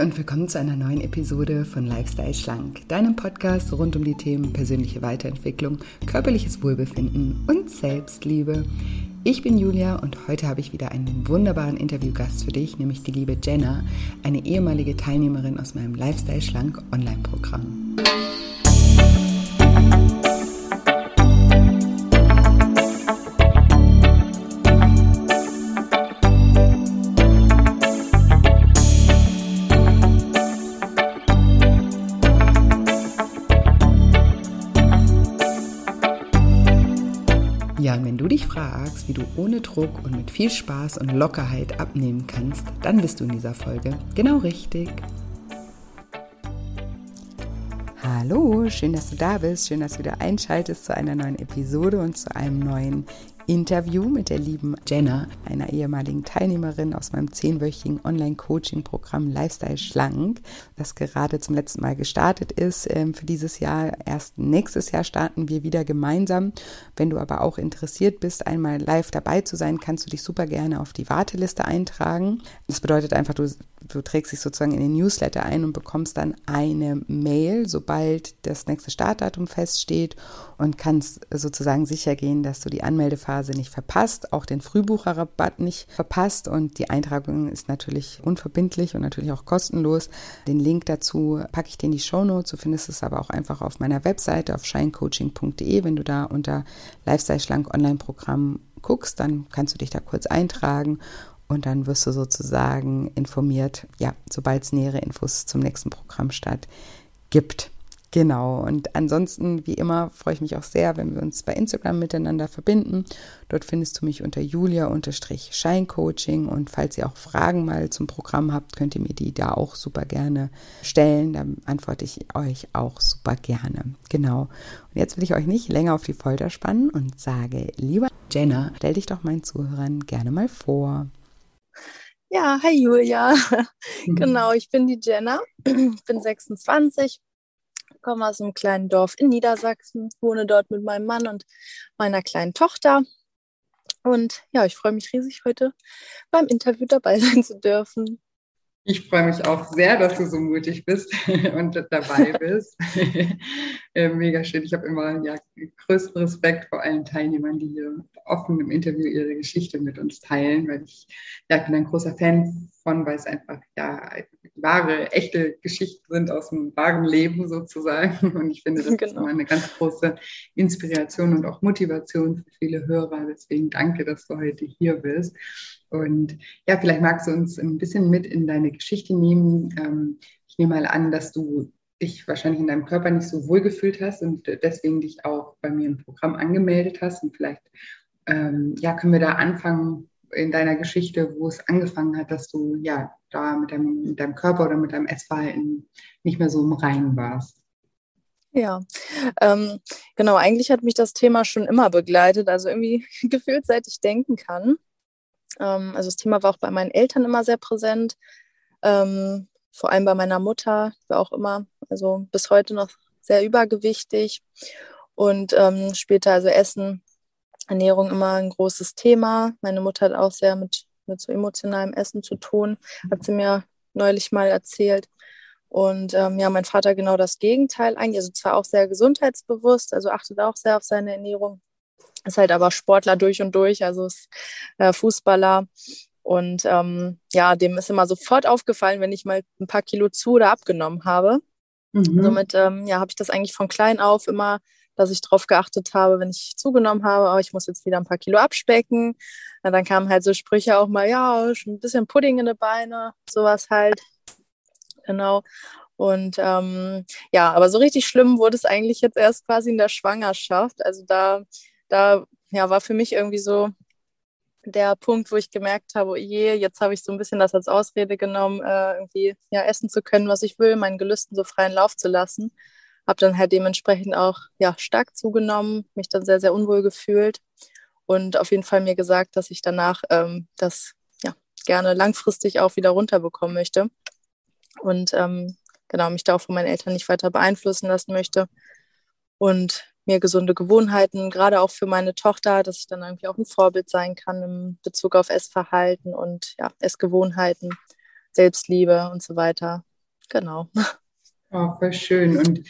Und willkommen zu einer neuen Episode von Lifestyle Schlank, deinem Podcast rund um die Themen persönliche Weiterentwicklung, körperliches Wohlbefinden und Selbstliebe. Ich bin Julia und heute habe ich wieder einen wunderbaren Interviewgast für dich, nämlich die liebe Jenna, eine ehemalige Teilnehmerin aus meinem Lifestyle Schlank Online-Programm. Wie du ohne Druck und mit viel Spaß und Lockerheit abnehmen kannst, dann bist du in dieser Folge genau richtig. Hallo, schön, dass du da bist. Schön, dass du wieder einschaltest zu einer neuen Episode und zu einem neuen Interview mit der lieben Jenna, einer ehemaligen Teilnehmerin aus meinem zehnwöchigen Online-Coaching-Programm Lifestyle Schlank, das gerade zum letzten Mal gestartet ist ähm, für dieses Jahr. Erst nächstes Jahr starten wir wieder gemeinsam. Wenn du aber auch interessiert bist, einmal live dabei zu sein, kannst du dich super gerne auf die Warteliste eintragen. Das bedeutet einfach, du, du trägst dich sozusagen in den Newsletter ein und bekommst dann eine Mail, sobald das nächste Startdatum feststeht und kannst sozusagen sicher gehen, dass du die Anmeldephase nicht verpasst, auch den Frühbucherrabatt nicht verpasst und die Eintragung ist natürlich unverbindlich und natürlich auch kostenlos. Den Link dazu packe ich dir in die Show Notes. Du findest es aber auch einfach auf meiner Webseite auf shinecoaching.de. Wenn du da unter Lifestyle Schlank Online Programm guckst, dann kannst du dich da kurz eintragen und dann wirst du sozusagen informiert, ja, sobald es nähere Infos zum nächsten Programmstart gibt. Genau, und ansonsten, wie immer, freue ich mich auch sehr, wenn wir uns bei Instagram miteinander verbinden. Dort findest du mich unter julia-scheincoaching und falls ihr auch Fragen mal zum Programm habt, könnt ihr mir die da auch super gerne stellen. Da antworte ich euch auch super gerne. Genau. Und jetzt will ich euch nicht länger auf die Folter spannen und sage, lieber Jenna, stell dich doch meinen Zuhörern gerne mal vor. Ja, hi Julia. genau, ich bin die Jenna, bin 26, komme aus einem kleinen Dorf in Niedersachsen, wohne dort mit meinem Mann und meiner kleinen Tochter. Und ja, ich freue mich riesig, heute beim Interview dabei sein zu dürfen. Ich freue mich auch sehr, dass du so mutig bist und dabei bist. Äh, mega schön. Ich habe immer ja, größten Respekt vor allen Teilnehmern, die hier offen im Interview ihre Geschichte mit uns teilen, weil ich ja, bin ein großer Fan von, weil es einfach ja wahre, echte Geschichten sind aus dem wahren Leben sozusagen. Und ich finde, das genau. ist immer eine ganz große Inspiration und auch Motivation für viele Hörer. Deswegen danke, dass du heute hier bist. Und ja, vielleicht magst du uns ein bisschen mit in deine Geschichte nehmen. Ähm, ich nehme mal an, dass du dich wahrscheinlich in deinem Körper nicht so wohl gefühlt hast und deswegen dich auch bei mir im Programm angemeldet hast. Und vielleicht ähm, ja, können wir da anfangen in deiner Geschichte, wo es angefangen hat, dass du ja da mit deinem, mit deinem Körper oder mit deinem Essverhalten nicht mehr so im Reinen warst. Ja, ähm, genau, eigentlich hat mich das Thema schon immer begleitet, also irgendwie gefühlt seit ich denken kann. Ähm, also das Thema war auch bei meinen Eltern immer sehr präsent, ähm, vor allem bei meiner Mutter, war auch immer, also bis heute noch sehr übergewichtig und ähm, später also Essen, Ernährung immer ein großes Thema. Meine Mutter hat auch sehr mit, mit so emotionalem Essen zu tun, hat sie mir neulich mal erzählt. Und ähm, ja, mein Vater genau das Gegenteil eigentlich, also zwar auch sehr gesundheitsbewusst, also achtet auch sehr auf seine Ernährung, ist halt aber Sportler durch und durch, also ist äh, Fußballer. Und ähm, ja, dem ist immer sofort aufgefallen, wenn ich mal ein paar Kilo zu oder abgenommen habe. Mhm. Somit ähm, ja, habe ich das eigentlich von klein auf immer, dass ich darauf geachtet habe, wenn ich zugenommen habe, oh, ich muss jetzt wieder ein paar Kilo abspecken. Na, dann kamen halt so Sprüche auch mal, ja, schon ein bisschen Pudding in die Beine, sowas halt. Genau. Und ähm, ja, aber so richtig schlimm wurde es eigentlich jetzt erst quasi in der Schwangerschaft. Also da da ja, war für mich irgendwie so der Punkt, wo ich gemerkt habe, oh je, jetzt habe ich so ein bisschen das als Ausrede genommen, äh, irgendwie ja, essen zu können, was ich will, meinen Gelüsten so freien Lauf zu lassen. Habe dann halt dementsprechend auch ja, stark zugenommen, mich dann sehr, sehr unwohl gefühlt und auf jeden Fall mir gesagt, dass ich danach ähm, das ja, gerne langfristig auch wieder runterbekommen möchte und ähm, genau mich da auch von meinen Eltern nicht weiter beeinflussen lassen möchte. Und mir gesunde Gewohnheiten, gerade auch für meine Tochter, dass ich dann irgendwie auch ein Vorbild sein kann im Bezug auf Essverhalten und ja, Essgewohnheiten, Selbstliebe und so weiter genau. Oh, voll schön. Und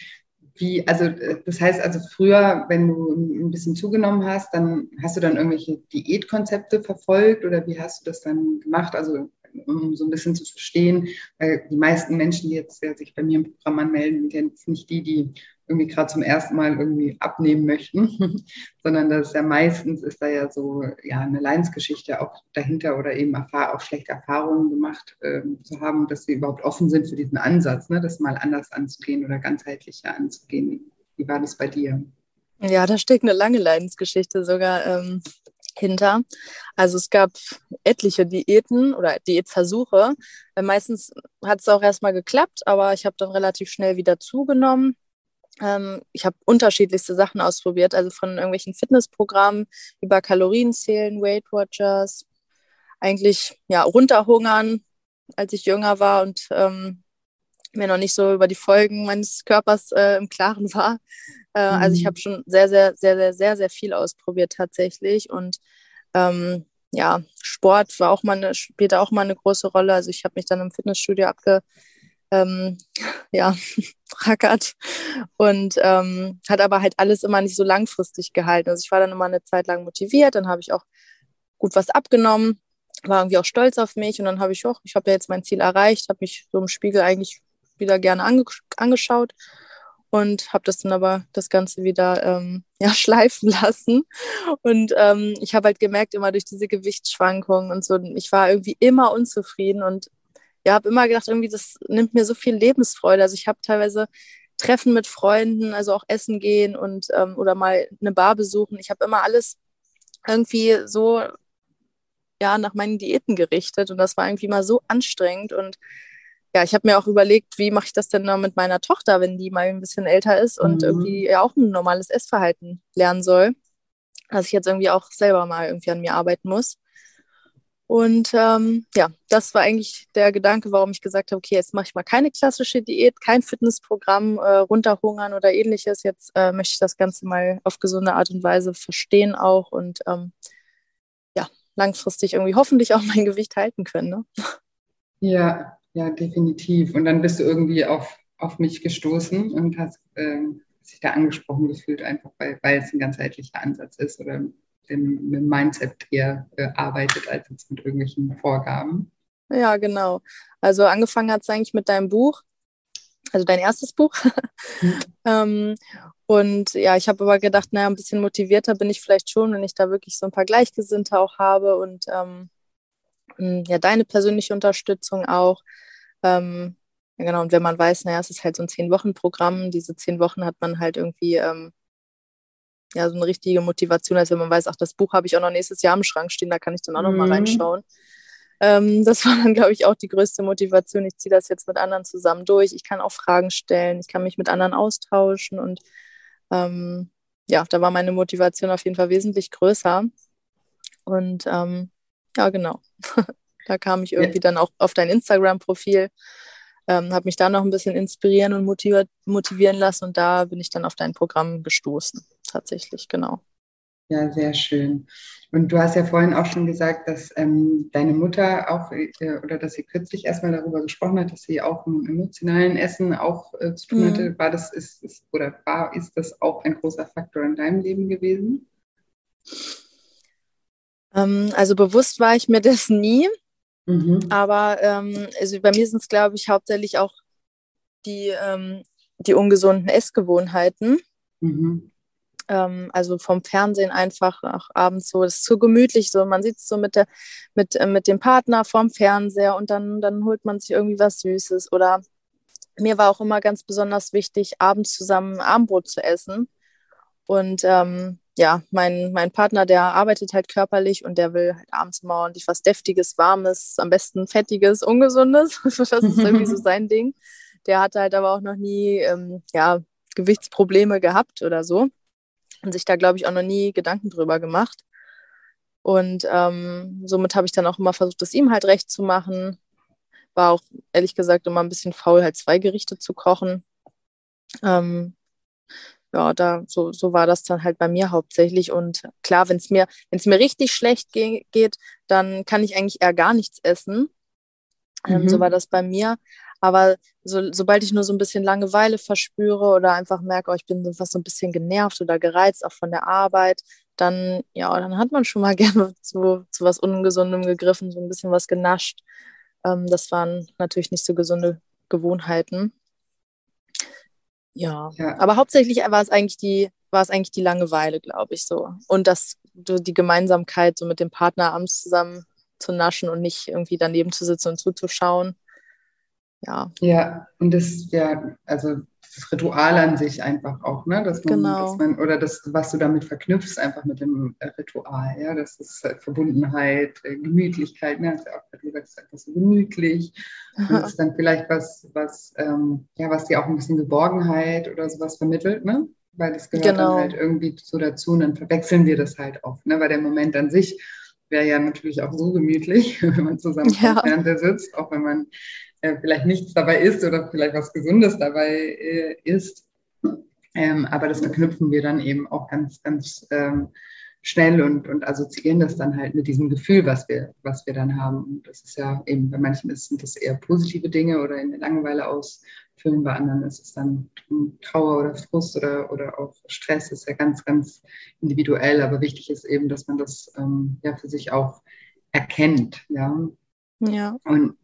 wie, also das heißt also früher, wenn du ein bisschen zugenommen hast, dann hast du dann irgendwelche Diätkonzepte verfolgt oder wie hast du das dann gemacht? Also um so ein bisschen zu verstehen, weil die meisten Menschen, die jetzt ja, sich bei mir im Programm anmelden, sind jetzt nicht die, die irgendwie gerade zum ersten Mal irgendwie abnehmen möchten, sondern das ist ja meistens ist da ja so ja eine Leidensgeschichte auch dahinter oder eben auch schlechte Erfahrungen gemacht äh, zu haben, dass sie überhaupt offen sind für diesen Ansatz, ne, das mal anders anzugehen oder ganzheitlicher anzugehen. Wie war das bei dir? Ja, da steckt eine lange Leidensgeschichte sogar ähm, hinter. Also es gab etliche Diäten oder Diätversuche. Äh, meistens hat es auch erstmal geklappt, aber ich habe dann relativ schnell wieder zugenommen ähm, ich habe unterschiedlichste Sachen ausprobiert, also von irgendwelchen Fitnessprogrammen über Kalorienzählen, Weight Watchers, eigentlich ja runterhungern, als ich jünger war und ähm, mir noch nicht so über die Folgen meines Körpers äh, im Klaren war. Äh, mhm. Also ich mhm. habe schon sehr, sehr, sehr, sehr, sehr, sehr viel ausprobiert tatsächlich und ähm, ja, Sport war auch mal eine, spielte auch mal eine große Rolle. Also ich habe mich dann im Fitnessstudio abge, ähm, ja, rackert und ähm, hat aber halt alles immer nicht so langfristig gehalten. Also ich war dann immer eine Zeit lang motiviert, dann habe ich auch gut was abgenommen, war irgendwie auch stolz auf mich und dann habe ich auch, ich habe ja jetzt mein Ziel erreicht, habe mich so im Spiegel eigentlich wieder gerne ange angeschaut und habe das dann aber das Ganze wieder ähm, ja, schleifen lassen. Und ähm, ich habe halt gemerkt, immer durch diese Gewichtsschwankungen und so, ich war irgendwie immer unzufrieden und ja, habe immer gedacht, irgendwie, das nimmt mir so viel Lebensfreude. Also ich habe teilweise Treffen mit Freunden, also auch essen gehen und ähm, oder mal eine Bar besuchen. Ich habe immer alles irgendwie so ja nach meinen Diäten gerichtet und das war irgendwie mal so anstrengend und ja, ich habe mir auch überlegt, wie mache ich das denn noch mit meiner Tochter, wenn die mal ein bisschen älter ist und mhm. irgendwie ja auch ein normales Essverhalten lernen soll, dass ich jetzt irgendwie auch selber mal irgendwie an mir arbeiten muss. Und ähm, ja, das war eigentlich der Gedanke, warum ich gesagt habe, okay, jetzt mache ich mal keine klassische Diät, kein Fitnessprogramm, äh, runterhungern oder ähnliches. Jetzt äh, möchte ich das Ganze mal auf gesunde Art und Weise verstehen auch und ähm, ja, langfristig irgendwie hoffentlich auch mein Gewicht halten können. Ne? Ja, ja, definitiv. Und dann bist du irgendwie auf, auf mich gestoßen und hast ähm, sich da angesprochen gefühlt, einfach weil, weil es ein ganzheitlicher Ansatz ist oder dem, dem Mindset eher äh, arbeitet, als jetzt mit irgendwelchen Vorgaben. Ja, genau. Also angefangen hat es eigentlich mit deinem Buch, also dein erstes Buch. Mhm. ähm, und ja, ich habe aber gedacht, naja, ein bisschen motivierter bin ich vielleicht schon, wenn ich da wirklich so ein paar Gleichgesinnte auch habe und ähm, ja, deine persönliche Unterstützung auch. Ähm, ja, genau, und wenn man weiß, naja, es ist halt so ein Zehn-Wochen-Programm, diese zehn Wochen hat man halt irgendwie ähm, ja, so eine richtige Motivation, als wenn man weiß, ach, das Buch habe ich auch noch nächstes Jahr im Schrank stehen, da kann ich dann auch mhm. noch mal mhm. reinschauen. Ähm, das war dann, glaube ich, auch die größte Motivation. Ich ziehe das jetzt mit anderen zusammen durch. Ich kann auch Fragen stellen, ich kann mich mit anderen austauschen und ähm, ja, da war meine Motivation auf jeden Fall wesentlich größer. Und ähm, ja, genau. da kam ich irgendwie ja. dann auch auf dein Instagram-Profil, ähm, habe mich da noch ein bisschen inspirieren und motivieren lassen und da bin ich dann auf dein Programm gestoßen tatsächlich, genau. Ja, sehr schön. Und du hast ja vorhin auch schon gesagt, dass ähm, deine Mutter auch äh, oder dass sie kürzlich erstmal darüber gesprochen hat, dass sie auch mit emotionalen Essen auch äh, zu tun hatte. Mhm. War das ist, ist oder war ist das auch ein großer Faktor in deinem Leben gewesen? Ähm, also bewusst war ich mir das nie. Mhm. Aber ähm, also bei mir sind es, glaube ich, hauptsächlich auch die, ähm, die ungesunden Essgewohnheiten. Mhm ähm, also vom Fernsehen einfach auch abends so, das ist so gemütlich, so man sitzt so mit, der, mit, äh, mit dem Partner vorm Fernseher und dann, dann holt man sich irgendwie was Süßes oder mir war auch immer ganz besonders wichtig, abends zusammen Abendbrot zu essen. Und ähm, ja, mein, mein Partner, der arbeitet halt körperlich und der will halt abends immer ordentlich was Deftiges, Warmes, am besten Fettiges, Ungesundes. das ist irgendwie so sein Ding. Der hatte halt aber auch noch nie ähm, ja, Gewichtsprobleme gehabt oder so und sich da, glaube ich, auch noch nie Gedanken drüber gemacht. Und ähm, somit habe ich dann auch immer versucht, es ihm halt recht zu machen. War auch ehrlich gesagt immer ein bisschen faul, halt zwei Gerichte zu kochen. Ähm, ja, da so, so war das dann halt bei mir hauptsächlich. Und klar, wenn es mir, wenn's mir richtig schlecht ge geht, dann kann ich eigentlich eher gar nichts essen. Ähm, mhm. So war das bei mir. Aber so, sobald ich nur so ein bisschen Langeweile verspüre oder einfach merke, oh, ich bin was so ein bisschen genervt oder gereizt, auch von der Arbeit, dann, ja, dann hat man schon mal gerne zu, zu was Ungesundem gegriffen, so ein bisschen was genascht. Ähm, das waren natürlich nicht so gesunde Gewohnheiten. Ja. ja. aber hauptsächlich war es eigentlich die, war es eigentlich die Langeweile, glaube ich, so. Und das, die Gemeinsamkeit, so mit dem Partner abends zusammen zu naschen und nicht irgendwie daneben zu sitzen und zuzuschauen. Ja. Ja, und das, ja, also das Ritual an sich einfach auch, ne? Dass man, genau. dass man, oder das, was du damit verknüpfst, einfach mit dem äh, Ritual, ja, das ist äh, Verbundenheit, äh, Gemütlichkeit, ne? Ist ja auch, du sagst, einfach so gemütlich. Und das ist dann vielleicht was, was, ähm, ja, was dir auch ein bisschen Geborgenheit oder sowas vermittelt, ne? Weil das gehört genau. dann halt irgendwie so dazu und dann verwechseln wir das halt oft, ne? Weil der Moment an sich wäre ja natürlich auch so gemütlich, wenn man zusammen ja. am Fernseher sitzt, auch wenn man äh, vielleicht nichts dabei isst oder vielleicht was Gesundes dabei äh, isst. Ähm, aber das verknüpfen wir dann eben auch ganz, ganz ähm, schnell und, und assoziieren das dann halt mit diesem Gefühl, was wir, was wir dann haben. Und das ist ja eben, bei manchen sind das eher positive Dinge oder in der Langeweile ausfüllen, bei anderen ist es dann Trauer oder Frust oder, oder auch Stress, das ist ja ganz, ganz individuell. Aber wichtig ist eben, dass man das ähm, ja für sich auch erkennt. Ja. Ja. Und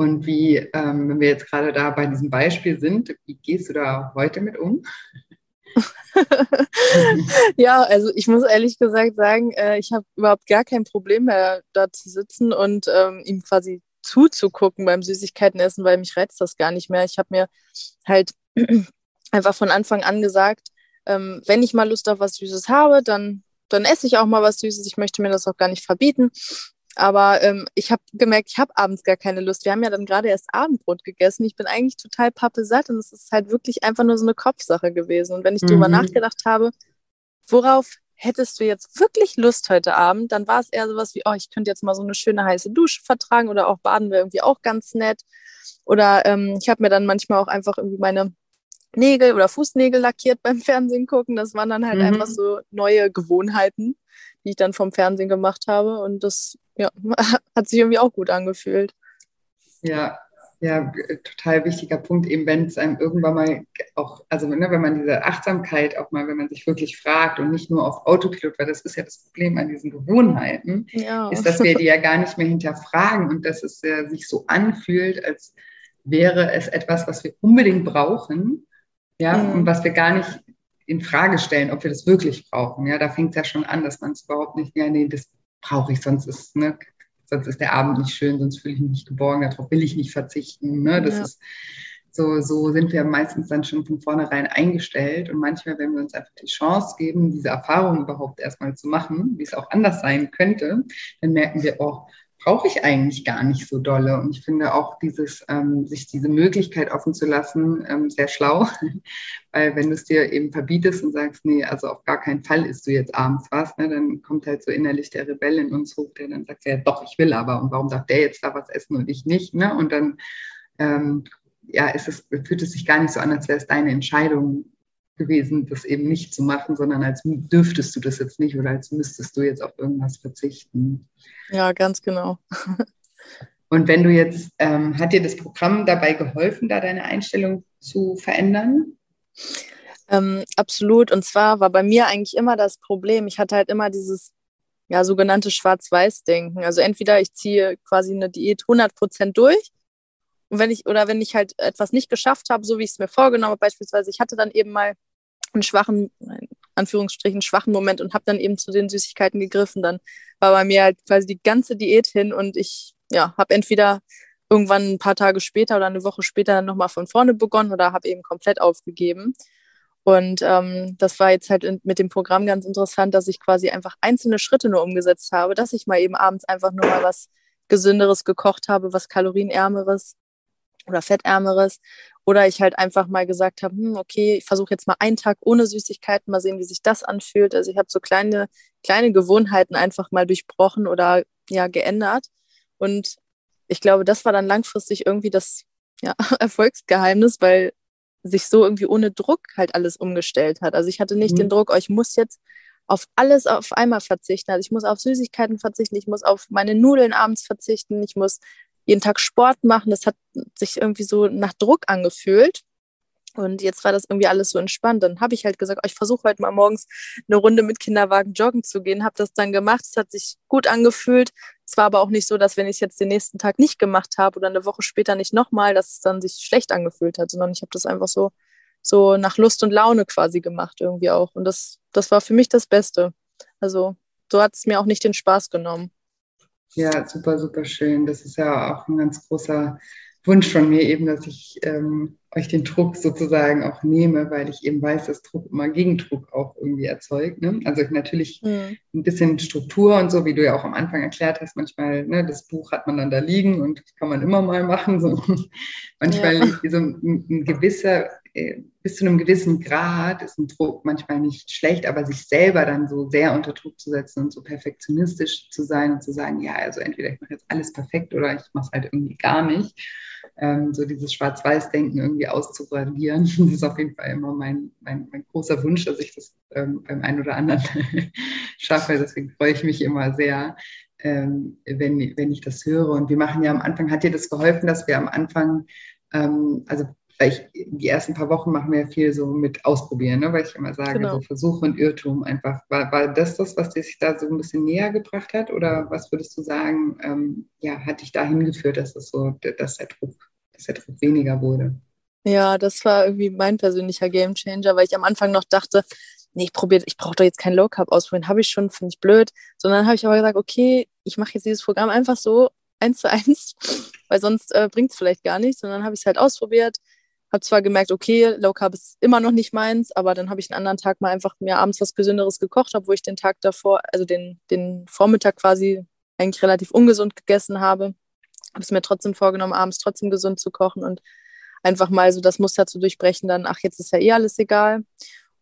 und wie, ähm, wenn wir jetzt gerade da bei diesem Beispiel sind, wie gehst du da heute mit um? ja, also ich muss ehrlich gesagt sagen, äh, ich habe überhaupt gar kein Problem mehr, da zu sitzen und ähm, ihm quasi zuzugucken beim Süßigkeitenessen, weil mich reizt das gar nicht mehr. Ich habe mir halt einfach von Anfang an gesagt, ähm, wenn ich mal Lust auf was Süßes habe, dann, dann esse ich auch mal was Süßes. Ich möchte mir das auch gar nicht verbieten. Aber ähm, ich habe gemerkt, ich habe abends gar keine Lust. Wir haben ja dann gerade erst Abendbrot gegessen. Ich bin eigentlich total pappesatt und es ist halt wirklich einfach nur so eine Kopfsache gewesen. Und wenn ich mhm. drüber nachgedacht habe, worauf hättest du jetzt wirklich Lust heute Abend, dann war es eher sowas wie, oh, ich könnte jetzt mal so eine schöne heiße Dusche vertragen oder auch baden wäre irgendwie auch ganz nett. Oder ähm, ich habe mir dann manchmal auch einfach irgendwie meine Nägel oder Fußnägel lackiert beim Fernsehen gucken. Das waren dann halt mhm. einfach so neue Gewohnheiten, die ich dann vom Fernsehen gemacht habe. Und das ja, hat sich irgendwie auch gut angefühlt. Ja, ja, total wichtiger Punkt, eben wenn es einem irgendwann mal auch, also ne, wenn man diese Achtsamkeit auch mal, wenn man sich wirklich fragt und nicht nur auf Autopilot, weil das ist ja das Problem an diesen Gewohnheiten, ja. ist, dass wir die ja gar nicht mehr hinterfragen und dass es äh, sich so anfühlt, als wäre es etwas, was wir unbedingt brauchen, ja, mhm. und was wir gar nicht in Frage stellen, ob wir das wirklich brauchen. Ja, da fängt es ja schon an, dass man es überhaupt nicht, ja, nee, das brauche ich, sonst ist, ne, sonst ist der Abend nicht schön, sonst fühle ich mich nicht geborgen, darauf will ich nicht verzichten. Ne? Das ja. ist so, so sind wir meistens dann schon von vornherein eingestellt. Und manchmal, wenn wir uns einfach die Chance geben, diese Erfahrung überhaupt erstmal zu machen, wie es auch anders sein könnte, dann merken wir, oh, brauche ich eigentlich gar nicht so dolle. Und ich finde auch dieses, ähm, sich diese Möglichkeit offen zu lassen, ähm, sehr schlau. Weil wenn du es dir eben verbietest und sagst, nee, also auf gar keinen Fall isst du jetzt abends was, ne, dann kommt halt so innerlich der Rebell in uns hoch, der dann sagt, ja doch, ich will aber. Und warum darf der jetzt da was essen und ich nicht? Ne? Und dann ähm, ja, es, fühlt es sich gar nicht so an, als wäre es deine Entscheidung gewesen, das eben nicht zu machen, sondern als dürftest du das jetzt nicht oder als müsstest du jetzt auf irgendwas verzichten. Ja, ganz genau. Und wenn du jetzt, ähm, hat dir das Programm dabei geholfen, da deine Einstellung zu verändern? Ähm, absolut. Und zwar war bei mir eigentlich immer das Problem, ich hatte halt immer dieses ja, sogenannte Schwarz-Weiß-Denken. Also entweder ich ziehe quasi eine Diät 100% durch und wenn ich, oder wenn ich halt etwas nicht geschafft habe, so wie ich es mir vorgenommen habe, beispielsweise, ich hatte dann eben mal einen schwachen, in Anführungsstrichen, schwachen Moment und habe dann eben zu den Süßigkeiten gegriffen. Dann war bei mir halt quasi die ganze Diät hin und ich ja, habe entweder irgendwann ein paar Tage später oder eine Woche später nochmal von vorne begonnen oder habe eben komplett aufgegeben. Und ähm, das war jetzt halt mit dem Programm ganz interessant, dass ich quasi einfach einzelne Schritte nur umgesetzt habe, dass ich mal eben abends einfach nur mal was Gesünderes gekocht habe, was Kalorienärmeres oder fettärmeres oder ich halt einfach mal gesagt habe, hm, okay, ich versuche jetzt mal einen Tag ohne Süßigkeiten, mal sehen, wie sich das anfühlt. Also ich habe so kleine, kleine Gewohnheiten einfach mal durchbrochen oder ja geändert. Und ich glaube, das war dann langfristig irgendwie das ja, Erfolgsgeheimnis, weil sich so irgendwie ohne Druck halt alles umgestellt hat. Also ich hatte nicht mhm. den Druck, oh, ich muss jetzt auf alles auf einmal verzichten. Also ich muss auf Süßigkeiten verzichten, ich muss auf meine Nudeln abends verzichten, ich muss jeden Tag Sport machen. Das hat sich irgendwie so nach Druck angefühlt. Und jetzt war das irgendwie alles so entspannt. Dann habe ich halt gesagt, oh, ich versuche heute mal morgens eine Runde mit Kinderwagen joggen zu gehen. Habe das dann gemacht. Es hat sich gut angefühlt. Es war aber auch nicht so, dass wenn ich es jetzt den nächsten Tag nicht gemacht habe oder eine Woche später nicht nochmal, dass es dann sich schlecht angefühlt hat, sondern ich habe das einfach so, so nach Lust und Laune quasi gemacht irgendwie auch. Und das, das war für mich das Beste. Also so hat es mir auch nicht den Spaß genommen. Ja, super, super schön. Das ist ja auch ein ganz großer Wunsch von mir eben, dass ich ähm, euch den Druck sozusagen auch nehme, weil ich eben weiß, dass Druck immer Gegendruck auch irgendwie erzeugt. Ne? Also natürlich mhm. ein bisschen Struktur und so, wie du ja auch am Anfang erklärt hast, manchmal, ne, das Buch hat man dann da liegen und kann man immer mal machen. So. manchmal ja. so ein, ein gewisser bis zu einem gewissen Grad ist ein Druck manchmal nicht schlecht, aber sich selber dann so sehr unter Druck zu setzen und so perfektionistisch zu sein und zu sagen, ja, also entweder ich mache jetzt alles perfekt oder ich mache es halt irgendwie gar nicht. Ähm, so dieses Schwarz-Weiß-Denken irgendwie auszuradieren. Das ist auf jeden Fall immer mein, mein, mein großer Wunsch, dass ich das ähm, beim einen oder anderen schaffe. Deswegen freue ich mich immer sehr, ähm, wenn, wenn ich das höre. Und wir machen ja am Anfang, hat dir das geholfen, dass wir am Anfang, ähm, also weil ich, die ersten paar Wochen machen wir viel so mit Ausprobieren, ne? weil ich immer sage, genau. so Versuch und Irrtum einfach. War, war das das, was dich da so ein bisschen näher gebracht hat? Oder was würdest du sagen, ähm, ja, hat dich dahin geführt, dass, das so, dass, der Druck, dass der Druck weniger wurde? Ja, das war irgendwie mein persönlicher Gamechanger, weil ich am Anfang noch dachte, nee, ich probiere, ich brauche doch jetzt kein Low Carb ausprobieren, habe ich schon, finde ich blöd. Sondern habe ich aber gesagt, okay, ich mache jetzt dieses Programm einfach so eins zu eins, weil sonst äh, bringt es vielleicht gar nichts. Und dann habe ich es halt ausprobiert, habe zwar gemerkt, okay, Low Carb ist immer noch nicht meins, aber dann habe ich einen anderen Tag mal einfach mir abends was Gesünderes gekocht, obwohl ich den Tag davor, also den, den Vormittag quasi eigentlich relativ ungesund gegessen habe. Habe es mir trotzdem vorgenommen, abends trotzdem gesund zu kochen und einfach mal so das Muster zu durchbrechen, dann, ach, jetzt ist ja eh alles egal.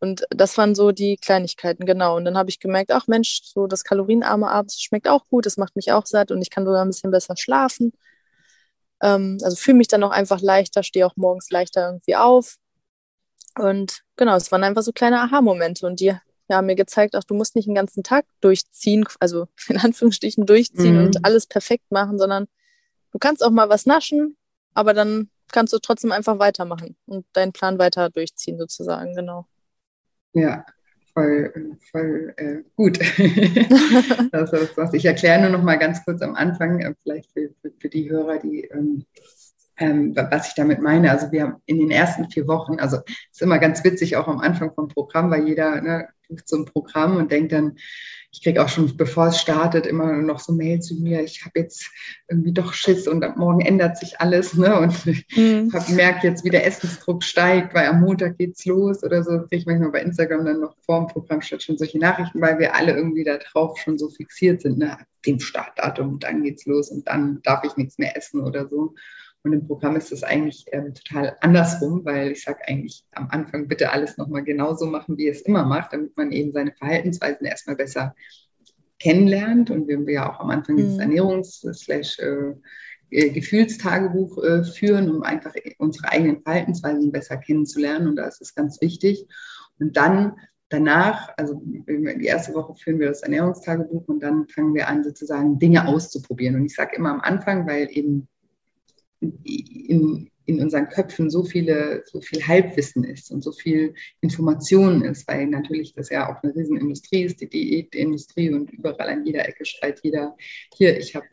Und das waren so die Kleinigkeiten, genau. Und dann habe ich gemerkt, ach Mensch, so das kalorienarme abends schmeckt auch gut, das macht mich auch satt und ich kann sogar ein bisschen besser schlafen. Ähm, also fühle mich dann auch einfach leichter, stehe auch morgens leichter irgendwie auf. Und genau, es waren einfach so kleine Aha-Momente und die haben mir gezeigt, auch du musst nicht den ganzen Tag durchziehen, also in Anführungsstrichen durchziehen mhm. und alles perfekt machen, sondern du kannst auch mal was naschen, aber dann kannst du trotzdem einfach weitermachen und deinen Plan weiter durchziehen sozusagen, genau. Ja, voll, voll äh, gut. das ist was. Ich erkläre nur noch mal ganz kurz am Anfang, äh, vielleicht für, für, für, die Hörer, die ähm, ähm, was ich damit meine. Also wir haben in den ersten vier Wochen, also es ist immer ganz witzig, auch am Anfang vom Programm, weil jeder ne, bucht so ein Programm und denkt dann, ich kriege auch schon, bevor es startet, immer noch so Mail zu mir, ich habe jetzt irgendwie doch Schiss und ab morgen ändert sich alles. Ne? Und mhm. habe gemerkt jetzt, wie der Essensdruck steigt, weil am Montag geht's los oder so. Kriege ich manchmal bei Instagram dann noch vor dem Programm statt schon solche Nachrichten, weil wir alle irgendwie da drauf schon so fixiert sind, ne? dem Startdatum, dann geht's los und dann darf ich nichts mehr essen oder so. Und im Programm ist das eigentlich ähm, total andersrum, weil ich sage eigentlich am Anfang bitte alles nochmal genauso machen, wie es immer macht, damit man eben seine Verhaltensweisen erstmal besser kennenlernt. Und wir ja auch am Anfang mhm. dieses Ernährungs- äh, äh, Gefühlstagebuch äh, führen, um einfach unsere eigenen Verhaltensweisen besser kennenzulernen. Und da ist es ganz wichtig. Und dann danach, also die erste Woche führen wir das Ernährungstagebuch und dann fangen wir an, sozusagen Dinge auszuprobieren. Und ich sage immer am Anfang, weil eben in, in unseren Köpfen so viele, so viel Halbwissen ist und so viel Information ist, weil natürlich das ja auch eine Riesenindustrie ist, die Diätindustrie und überall an jeder Ecke schreit jeder, hier, ich habe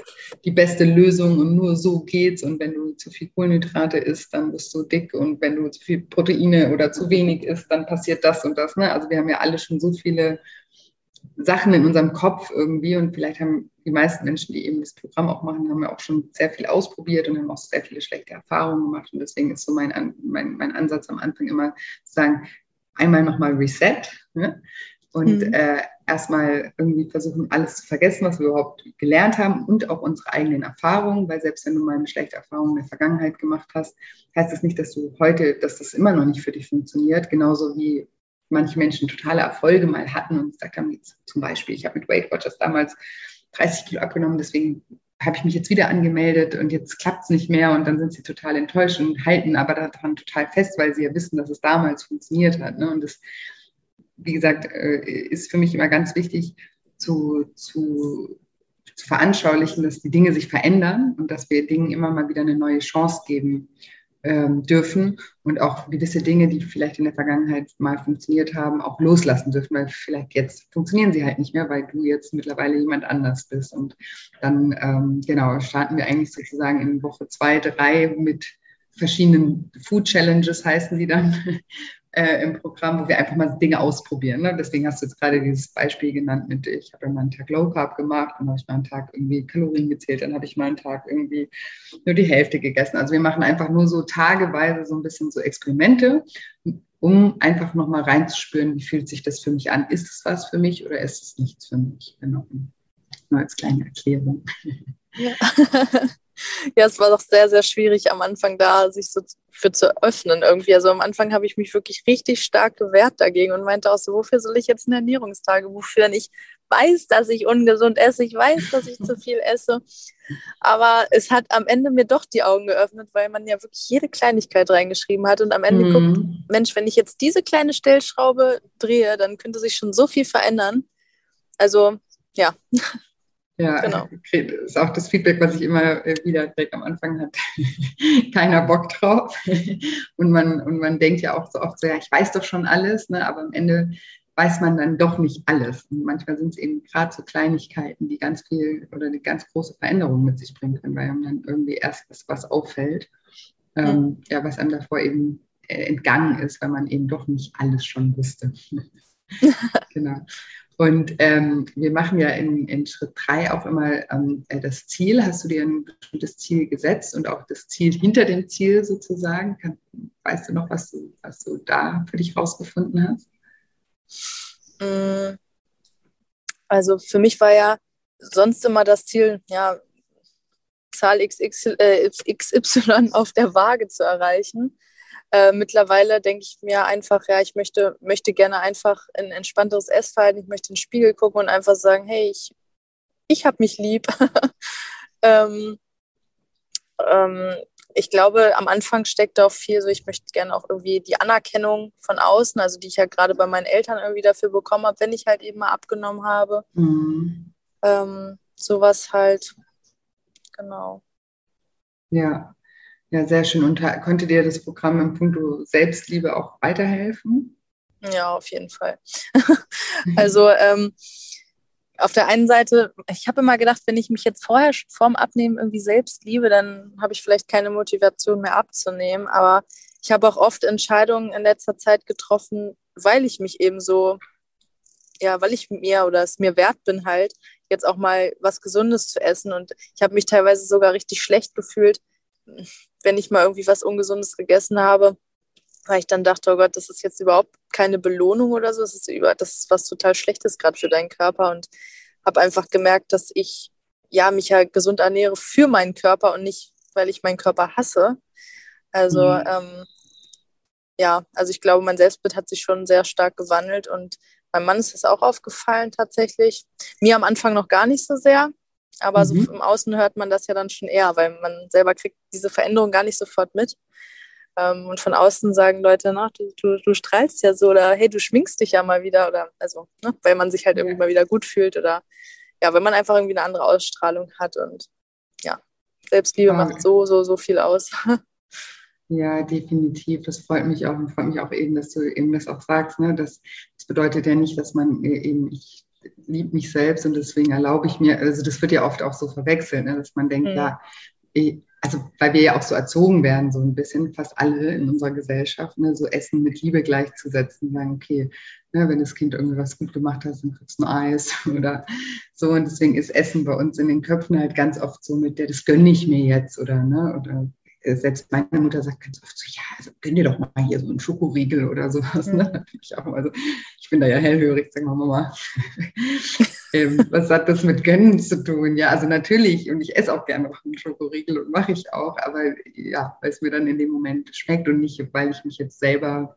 die beste Lösung und nur so geht's und wenn du zu viel Kohlenhydrate isst, dann bist du dick und wenn du zu viel Proteine oder zu wenig isst, dann passiert das und das. Ne? Also wir haben ja alle schon so viele Sachen in unserem Kopf irgendwie und vielleicht haben die meisten Menschen, die eben das Programm auch machen, haben ja auch schon sehr viel ausprobiert und haben auch sehr viele schlechte Erfahrungen gemacht und deswegen ist so mein, mein, mein Ansatz am Anfang immer zu sagen, einmal nochmal Reset ne? und mhm. äh, erstmal irgendwie versuchen, alles zu vergessen, was wir überhaupt gelernt haben und auch unsere eigenen Erfahrungen, weil selbst wenn du mal eine schlechte Erfahrung in der Vergangenheit gemacht hast, heißt das nicht, dass du heute, dass das immer noch nicht für dich funktioniert, genauso wie manche Menschen totale Erfolge mal hatten und gesagt haben, jetzt zum Beispiel, ich habe mit Weight Watchers damals 30 Kilo abgenommen, deswegen habe ich mich jetzt wieder angemeldet und jetzt klappt es nicht mehr und dann sind sie total enttäuscht und halten aber daran total fest, weil sie ja wissen, dass es damals funktioniert hat. Ne? Und das, wie gesagt, äh, ist für mich immer ganz wichtig zu, zu zu veranschaulichen, dass die Dinge sich verändern und dass wir Dingen immer mal wieder eine neue Chance geben ähm, dürfen und auch gewisse Dinge, die vielleicht in der Vergangenheit mal funktioniert haben, auch loslassen dürfen, weil vielleicht jetzt funktionieren sie halt nicht mehr, weil du jetzt mittlerweile jemand anders bist. Und dann, ähm, genau, starten wir eigentlich sozusagen in Woche zwei, drei mit verschiedenen Food Challenges heißen die dann, äh, im Programm, wo wir einfach mal Dinge ausprobieren. Ne? Deswegen hast du jetzt gerade dieses Beispiel genannt mit, ich habe mal einen Tag Low Carb gemacht, dann habe ich mal einen Tag irgendwie Kalorien gezählt, dann habe ich mal einen Tag irgendwie nur die Hälfte gegessen. Also wir machen einfach nur so tageweise so ein bisschen so Experimente, um einfach nochmal reinzuspüren, wie fühlt sich das für mich an? Ist es was für mich oder ist es nichts für mich? Genau. Nur als kleine Erklärung. Ja. ja, es war doch sehr, sehr schwierig am Anfang da, sich so für zu öffnen irgendwie. Also am Anfang habe ich mich wirklich richtig stark gewehrt dagegen und meinte auch so, wofür soll ich jetzt ein Ernährungstagebuch führen? Ich weiß, dass ich ungesund esse, ich weiß, dass ich zu viel esse. Aber es hat am Ende mir doch die Augen geöffnet, weil man ja wirklich jede Kleinigkeit reingeschrieben hat und am Ende mhm. guckt, Mensch, wenn ich jetzt diese kleine Stellschraube drehe, dann könnte sich schon so viel verändern. Also ja, ja, genau. ist auch das Feedback, was ich immer äh, wieder direkt am Anfang hat. Keiner Bock drauf. Und man, und man denkt ja auch so oft so, ja, ich weiß doch schon alles, ne? aber am Ende weiß man dann doch nicht alles. Und manchmal sind es eben gerade so Kleinigkeiten, die ganz viel oder eine ganz große Veränderung mit sich bringen können, weil einem dann irgendwie erst was, was auffällt, ähm, ja. ja, was einem davor eben äh, entgangen ist, weil man eben doch nicht alles schon wusste. genau. Und ähm, wir machen ja in, in Schritt drei auch immer ähm, äh, das Ziel. Hast du dir ein bestimmtes Ziel gesetzt und auch das Ziel hinter dem Ziel sozusagen? Kann, weißt du noch, was du, was du da für dich rausgefunden hast? Mm. Also für mich war ja sonst immer das Ziel, ja, Zahl XY, äh, XY auf der Waage zu erreichen. Äh, mittlerweile denke ich mir einfach, ja, ich möchte, möchte gerne einfach ein entspannteres Essverhalten, ich möchte in den Spiegel gucken und einfach sagen, hey, ich, ich habe mich lieb. ähm, ähm, ich glaube, am Anfang steckt auch viel so, ich möchte gerne auch irgendwie die Anerkennung von außen, also die ich ja gerade bei meinen Eltern irgendwie dafür bekommen habe, wenn ich halt eben mal abgenommen habe. Mhm. Ähm, sowas halt, genau. Ja, ja, sehr schön. Und konnte dir das Programm im Punkto Selbstliebe auch weiterhelfen? Ja, auf jeden Fall. also ähm, auf der einen Seite, ich habe immer gedacht, wenn ich mich jetzt vorher vorm Abnehmen irgendwie selbst liebe, dann habe ich vielleicht keine Motivation mehr abzunehmen. Aber ich habe auch oft Entscheidungen in letzter Zeit getroffen, weil ich mich eben so, ja, weil ich mir oder es mir wert bin, halt jetzt auch mal was Gesundes zu essen. Und ich habe mich teilweise sogar richtig schlecht gefühlt, wenn ich mal irgendwie was Ungesundes gegessen habe, weil ich dann dachte, oh Gott, das ist jetzt überhaupt keine Belohnung oder so, das ist, über, das ist was total Schlechtes gerade für deinen Körper und habe einfach gemerkt, dass ich ja mich ja gesund ernähre für meinen Körper und nicht, weil ich meinen Körper hasse. Also mhm. ähm, ja, also ich glaube, mein Selbstbild hat sich schon sehr stark gewandelt und meinem Mann ist das auch aufgefallen tatsächlich. Mir am Anfang noch gar nicht so sehr. Aber mhm. so im Außen hört man das ja dann schon eher, weil man selber kriegt diese Veränderung gar nicht sofort mit. Ähm, und von außen sagen Leute, na, du, du, du, strahlst ja so oder hey, du schminkst dich ja mal wieder oder also, ne, weil man sich halt irgendwie mal wieder gut fühlt oder ja, wenn man einfach irgendwie eine andere Ausstrahlung hat und ja, Selbstliebe okay. macht so, so, so viel aus. Ja, definitiv. Das freut mich auch und freut mich auch eben, dass du eben das auch sagst. Ne? Das, das bedeutet ja nicht, dass man äh, eben, ich liebe mich selbst und deswegen erlaube ich mir, also das wird ja oft auch so verwechselt, ne, dass man denkt, mhm. ja, also weil wir ja auch so erzogen werden, so ein bisschen, fast alle in unserer Gesellschaft, ne, so Essen mit Liebe gleichzusetzen, sagen, okay, ne, wenn das Kind irgendwas gut gemacht hat, dann kriegst du ein Eis oder so. Und deswegen ist Essen bei uns in den Köpfen halt ganz oft so mit der, das gönne ich mir jetzt oder, ne, oder selbst meine Mutter sagt ganz oft so, ja, also gönn dir doch mal hier so einen Schokoriegel oder sowas. Ne? Mhm. Ich, auch, also, ich bin da ja hellhörig, sag mal, Mama, ähm, was hat das mit Gönnen zu tun? Ja, also natürlich, und ich esse auch gerne noch einen Schokoriegel und mache ich auch, aber ja, weil es mir dann in dem Moment schmeckt und nicht, weil ich mich jetzt selber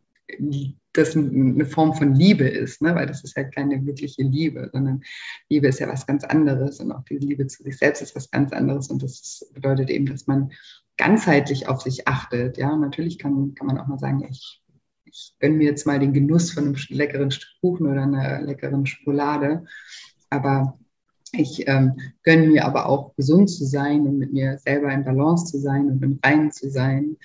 das eine Form von Liebe ist, ne? weil das ist ja keine wirkliche Liebe, sondern Liebe ist ja was ganz anderes und auch die Liebe zu sich selbst ist was ganz anderes und das bedeutet eben, dass man ganzheitlich auf sich achtet. Ja, natürlich kann, kann man auch mal sagen, ich, ich gönne mir jetzt mal den Genuss von einem leckeren Stück Kuchen oder einer leckeren Schokolade. Aber Ich ähm, gönne mir aber auch gesund zu sein und mit mir selber in Balance zu sein und im Reinen zu sein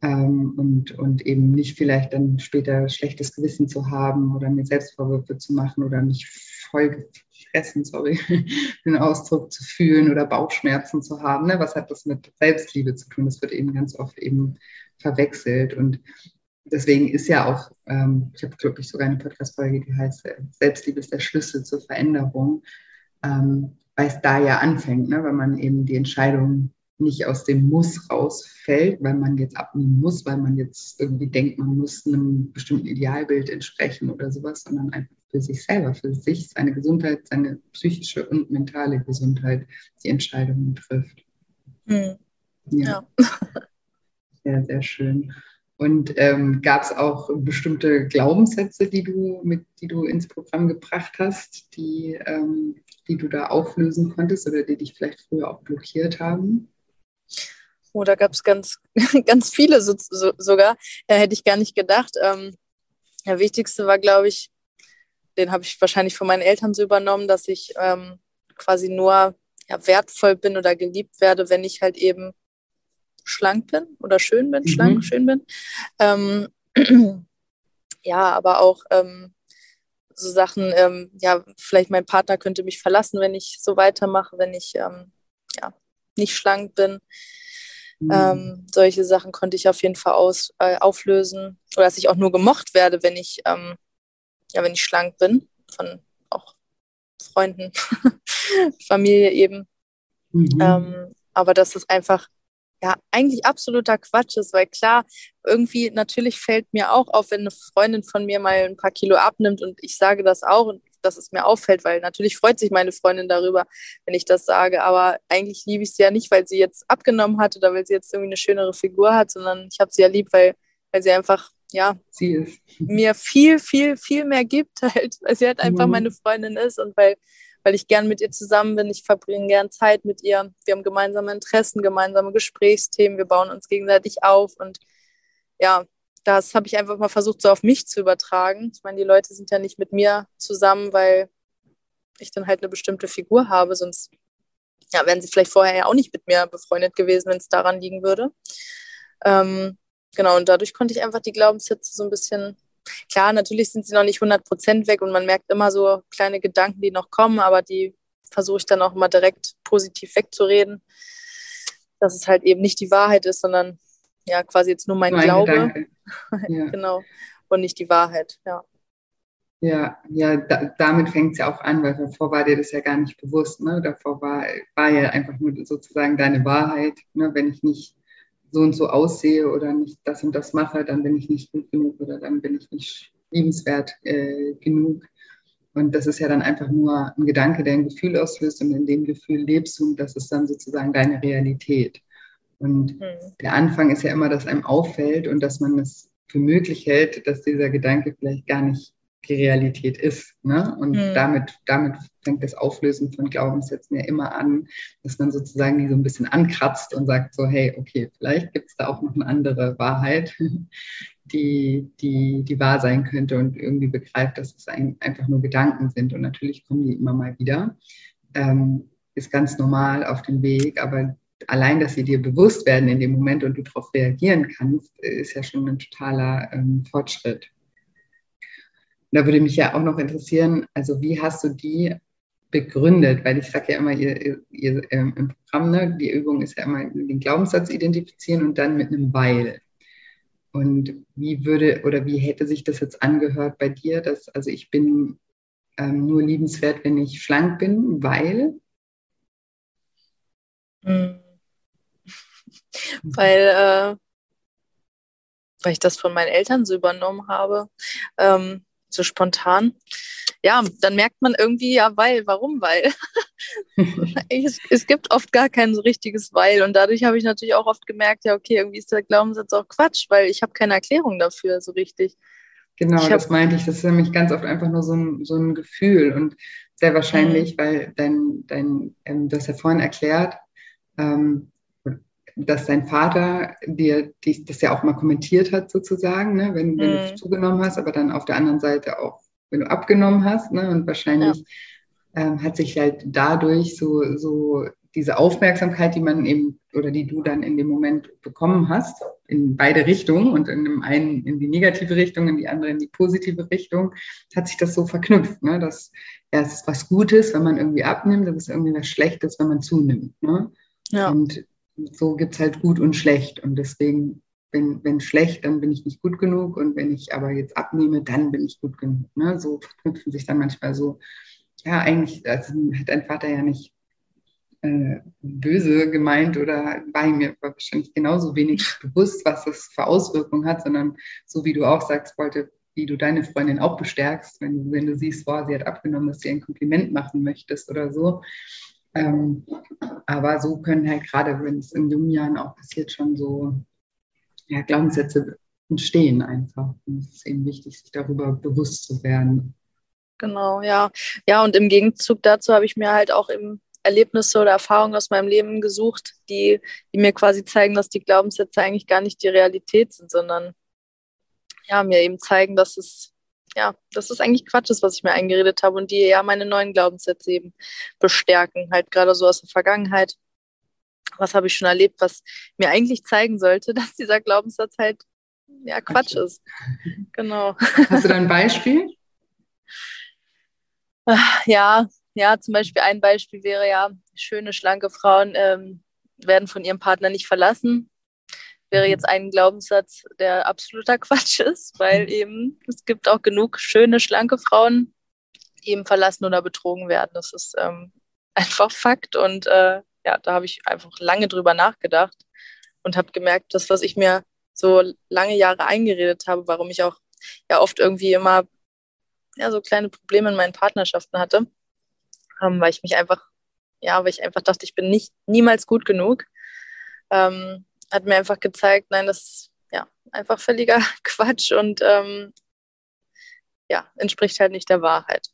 ähm, und, und eben nicht vielleicht dann später schlechtes Gewissen zu haben oder mir Selbstvorwürfe zu machen oder mich voll gefressen, sorry, den Ausdruck zu fühlen oder Bauchschmerzen zu haben. Ne? Was hat das mit Selbstliebe zu tun? Das wird eben ganz oft eben verwechselt und deswegen ist ja auch, ähm, ich habe glaube ich sogar eine Podcast-Folge, die heißt äh, Selbstliebe ist der Schlüssel zur Veränderung ähm, weil es da ja anfängt, ne? wenn man eben die Entscheidung nicht aus dem Muss rausfällt, weil man jetzt abnehmen muss, weil man jetzt irgendwie denkt, man muss einem bestimmten Idealbild entsprechen oder sowas, sondern einfach für sich selber, für sich, seine Gesundheit, seine psychische und mentale Gesundheit die Entscheidungen trifft. Mhm. Ja. ja. Sehr, sehr schön. Und ähm, gab es auch bestimmte Glaubenssätze, die du mit, die du ins Programm gebracht hast, die, ähm, die du da auflösen konntest oder die dich vielleicht früher auch blockiert haben? Oh, da gab es ganz, ganz viele so, so, sogar. Ja, hätte ich gar nicht gedacht. Ähm, der wichtigste war, glaube ich, den habe ich wahrscheinlich von meinen Eltern so übernommen, dass ich ähm, quasi nur ja, wertvoll bin oder geliebt werde, wenn ich halt eben schlank bin oder schön bin, mhm. schlank, schön bin. Ähm, ja, aber auch ähm, so Sachen, ähm, ja, vielleicht mein Partner könnte mich verlassen, wenn ich so weitermache, wenn ich ähm, ja, nicht schlank bin. Mhm. Ähm, solche Sachen konnte ich auf jeden Fall aus, äh, auflösen. Oder dass ich auch nur gemocht werde, wenn ich, ähm, ja, wenn ich schlank bin, von auch Freunden, Familie eben. Mhm. Ähm, aber dass es einfach ja eigentlich absoluter Quatsch ist, weil klar, irgendwie natürlich fällt mir auch auf, wenn eine Freundin von mir mal ein paar Kilo abnimmt und ich sage das auch und dass es mir auffällt, weil natürlich freut sich meine Freundin darüber, wenn ich das sage, aber eigentlich liebe ich sie ja nicht, weil sie jetzt abgenommen hat oder weil sie jetzt irgendwie eine schönere Figur hat, sondern ich habe sie ja lieb, weil, weil sie einfach ja, sie mir viel, viel, viel mehr gibt halt, weil sie halt einfach mhm. meine Freundin ist und weil weil ich gern mit ihr zusammen bin. Ich verbringe gern Zeit mit ihr. Wir haben gemeinsame Interessen, gemeinsame Gesprächsthemen. Wir bauen uns gegenseitig auf. Und ja, das habe ich einfach mal versucht, so auf mich zu übertragen. Ich meine, die Leute sind ja nicht mit mir zusammen, weil ich dann halt eine bestimmte Figur habe. Sonst ja, wären sie vielleicht vorher ja auch nicht mit mir befreundet gewesen, wenn es daran liegen würde. Ähm, genau, und dadurch konnte ich einfach die Glaubenssätze so ein bisschen Klar, natürlich sind sie noch nicht 100 Prozent weg und man merkt immer so kleine Gedanken, die noch kommen, aber die versuche ich dann auch mal direkt positiv wegzureden, dass es halt eben nicht die Wahrheit ist, sondern ja quasi jetzt nur mein, mein Glaube. Ja. genau. Und nicht die Wahrheit, ja. Ja, ja, da, damit fängt es ja auch an, weil davor war dir das ja gar nicht bewusst. Ne? Davor war, war ja einfach nur sozusagen deine Wahrheit. Ne? Wenn ich nicht so und so aussehe oder nicht das und das mache, dann bin ich nicht gut genug oder dann bin ich nicht liebenswert äh, genug. Und das ist ja dann einfach nur ein Gedanke, der ein Gefühl auslöst und in dem Gefühl lebst du und das ist dann sozusagen deine Realität. Und mhm. der Anfang ist ja immer, dass einem auffällt und dass man es für möglich hält, dass dieser Gedanke vielleicht gar nicht die Realität ist. Ne? Und mhm. damit, damit fängt das Auflösen von Glaubenssätzen ja immer an, dass man sozusagen die so ein bisschen ankratzt und sagt so, hey, okay, vielleicht gibt es da auch noch eine andere Wahrheit, die, die, die wahr sein könnte und irgendwie begreift, dass es ein, einfach nur Gedanken sind. Und natürlich kommen die immer mal wieder. Ähm, ist ganz normal auf dem Weg, aber allein, dass sie dir bewusst werden in dem Moment und du darauf reagieren kannst, ist ja schon ein totaler ähm, Fortschritt da würde mich ja auch noch interessieren, also wie hast du die begründet? Weil ich sage ja immer, ihr, ihr, ähm, im Programm, ne, die Übung ist ja immer den Glaubenssatz identifizieren und dann mit einem Weil. Und wie würde oder wie hätte sich das jetzt angehört bei dir, dass also ich bin ähm, nur liebenswert, wenn ich schlank bin, weil? Hm. Weil, äh, weil ich das von meinen Eltern so übernommen habe. Ähm, so spontan. Ja, dann merkt man irgendwie, ja, weil, warum, weil. es, es, gibt oft gar kein so richtiges Weil. Und dadurch habe ich natürlich auch oft gemerkt, ja, okay, irgendwie ist der Glaubenssatz auch Quatsch, weil ich habe keine Erklärung dafür so richtig. Genau, hab, das meinte ich. Das ist nämlich ganz oft einfach nur so ein, so ein Gefühl. Und sehr wahrscheinlich, mhm. weil dein, dein ähm, du hast ja vorhin erklärt, ähm, dass dein Vater dir die, das ja auch mal kommentiert hat, sozusagen, ne? wenn, wenn du mhm. zugenommen hast, aber dann auf der anderen Seite auch, wenn du abgenommen hast. Ne? Und wahrscheinlich ja. ähm, hat sich halt dadurch so, so diese Aufmerksamkeit, die man eben oder die du dann in dem Moment bekommen hast, in beide Richtungen und in dem einen in die negative Richtung, in die andere in die positive Richtung, hat sich das so verknüpft, ne? dass ja, es ist was Gutes, wenn man irgendwie abnimmt, es ist irgendwie was Schlechtes, wenn man zunimmt. Ne? Ja. Und so gibt es halt gut und schlecht. Und deswegen, wenn, wenn schlecht, dann bin ich nicht gut genug. Und wenn ich aber jetzt abnehme, dann bin ich gut genug. Ne? So verknüpfen sich dann manchmal so, ja, eigentlich also hat dein Vater ja nicht äh, böse gemeint oder war mir wahrscheinlich genauso wenig bewusst, was das für Auswirkungen hat, sondern so wie du auch sagst, wollte, wie du deine Freundin auch bestärkst, wenn du, wenn du siehst, boah, sie hat abgenommen, dass sie ein Kompliment machen möchtest oder so. Ähm, aber so können halt gerade, wenn es in jungen Jahren auch passiert, schon so ja, Glaubenssätze entstehen einfach. Und es ist eben wichtig, sich darüber bewusst zu werden. Genau, ja. Ja, und im Gegenzug dazu habe ich mir halt auch im Erlebnisse oder Erfahrungen aus meinem Leben gesucht, die, die mir quasi zeigen, dass die Glaubenssätze eigentlich gar nicht die Realität sind, sondern ja, mir eben zeigen, dass es ja, dass es eigentlich Quatsch ist, was ich mir eingeredet habe und die ja meine neuen Glaubenssätze eben bestärken, halt gerade so aus der Vergangenheit. Was habe ich schon erlebt, was mir eigentlich zeigen sollte, dass dieser Glaubenssatz halt ja Quatsch ist. Genau. Hast du da ein Beispiel? Ja, ja, zum Beispiel ein Beispiel wäre ja, schöne, schlanke Frauen ähm, werden von ihrem Partner nicht verlassen. Wäre mhm. jetzt ein Glaubenssatz, der absoluter Quatsch ist, weil mhm. eben es gibt auch genug schöne, schlanke Frauen, die eben verlassen oder betrogen werden. Das ist ähm, einfach Fakt und äh, ja, da habe ich einfach lange drüber nachgedacht und habe gemerkt, das, was ich mir so lange Jahre eingeredet habe, warum ich auch ja oft irgendwie immer ja, so kleine Probleme in meinen Partnerschaften hatte, ähm, weil ich mich einfach, ja, weil ich einfach dachte, ich bin nicht niemals gut genug. Ähm, hat mir einfach gezeigt, nein, das ist ja einfach völliger Quatsch und ähm, ja, entspricht halt nicht der Wahrheit.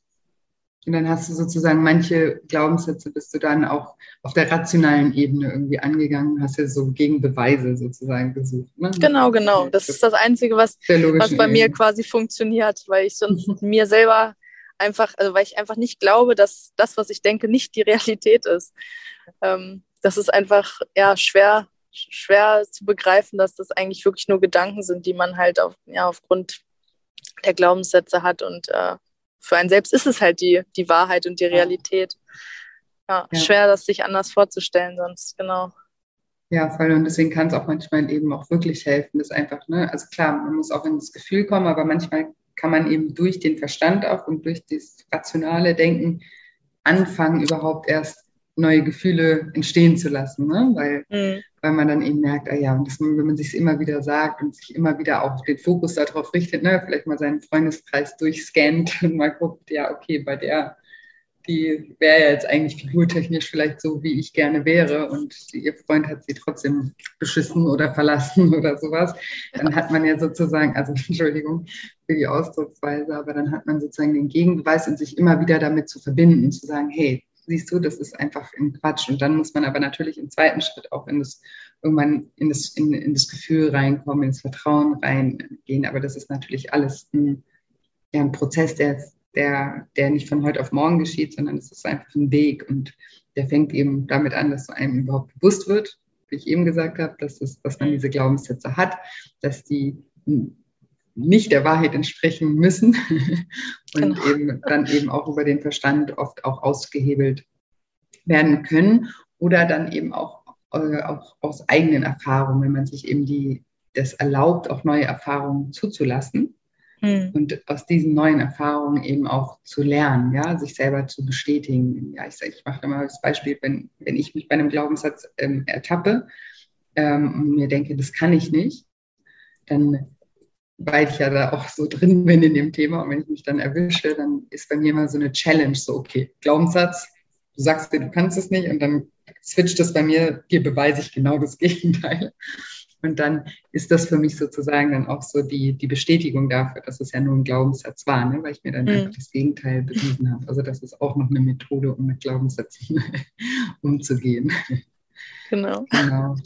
Und dann hast du sozusagen manche Glaubenssätze bist du dann auch auf der rationalen Ebene irgendwie angegangen, hast ja so Gegenbeweise sozusagen gesucht. Ne? Genau, genau. Das ist das Einzige, was, was bei mir quasi funktioniert, weil ich sonst mir selber einfach, also weil ich einfach nicht glaube, dass das, was ich denke, nicht die Realität ist. Ähm, das ist einfach ja schwer, schwer zu begreifen, dass das eigentlich wirklich nur Gedanken sind, die man halt auf, ja, aufgrund der Glaubenssätze hat. Und äh, für einen selbst ist es halt die, die Wahrheit und die Realität. Ja, ja. schwer, das sich anders vorzustellen, sonst, genau. Ja, voll. Und deswegen kann es auch manchmal eben auch wirklich helfen, das einfach, ne, also klar, man muss auch in das Gefühl kommen, aber manchmal kann man eben durch den Verstand auch und durch das rationale Denken anfangen, überhaupt erst neue Gefühle entstehen zu lassen, ne? weil, mhm. weil man dann eben merkt, ah ja, und das, wenn man sich immer wieder sagt und sich immer wieder auch den Fokus darauf richtet, ne? vielleicht mal seinen Freundeskreis durchscannt und mal guckt, ja, okay, bei der die wäre ja jetzt eigentlich figurtechnisch vielleicht so, wie ich gerne wäre und ihr Freund hat sie trotzdem beschissen oder verlassen oder sowas, dann hat man ja sozusagen, also Entschuldigung für die Ausdrucksweise, aber dann hat man sozusagen den Gegenbeweis und sich immer wieder damit zu verbinden zu sagen, hey, siehst du, das ist einfach ein Quatsch. Und dann muss man aber natürlich im zweiten Schritt auch in das, irgendwann in das, in, in das Gefühl reinkommen, ins Vertrauen reingehen. Aber das ist natürlich alles ein, ja, ein Prozess, der der, der nicht von heute auf morgen geschieht, sondern es ist einfach ein Weg und der fängt eben damit an, dass einem überhaupt bewusst wird, wie ich eben gesagt habe, dass, es, dass man diese Glaubenssätze hat, dass die nicht der Wahrheit entsprechen müssen und genau. eben dann eben auch über den Verstand oft auch ausgehebelt werden können oder dann eben auch, äh, auch aus eigenen Erfahrungen, wenn man sich eben die, das erlaubt, auch neue Erfahrungen zuzulassen Mhm. Und aus diesen neuen Erfahrungen eben auch zu lernen, ja, sich selber zu bestätigen. Ja, ich, ich mache immer das Beispiel, wenn, wenn ich mich bei einem Glaubenssatz ähm, ertappe ähm, und mir denke, das kann ich nicht, dann weil ich ja da auch so drin bin in dem Thema und wenn ich mich dann erwische, dann ist bei mir immer so eine Challenge, so okay, Glaubenssatz, du sagst dir, du kannst es nicht und dann switcht es bei mir, dir beweise ich genau das Gegenteil. Und dann ist das für mich sozusagen dann auch so die, die Bestätigung dafür, dass es ja nur ein Glaubenssatz war, ne? weil ich mir dann mhm. einfach das Gegenteil bewiesen habe. Also das ist auch noch eine Methode, um mit Glaubenssätzen umzugehen. Genau. genau.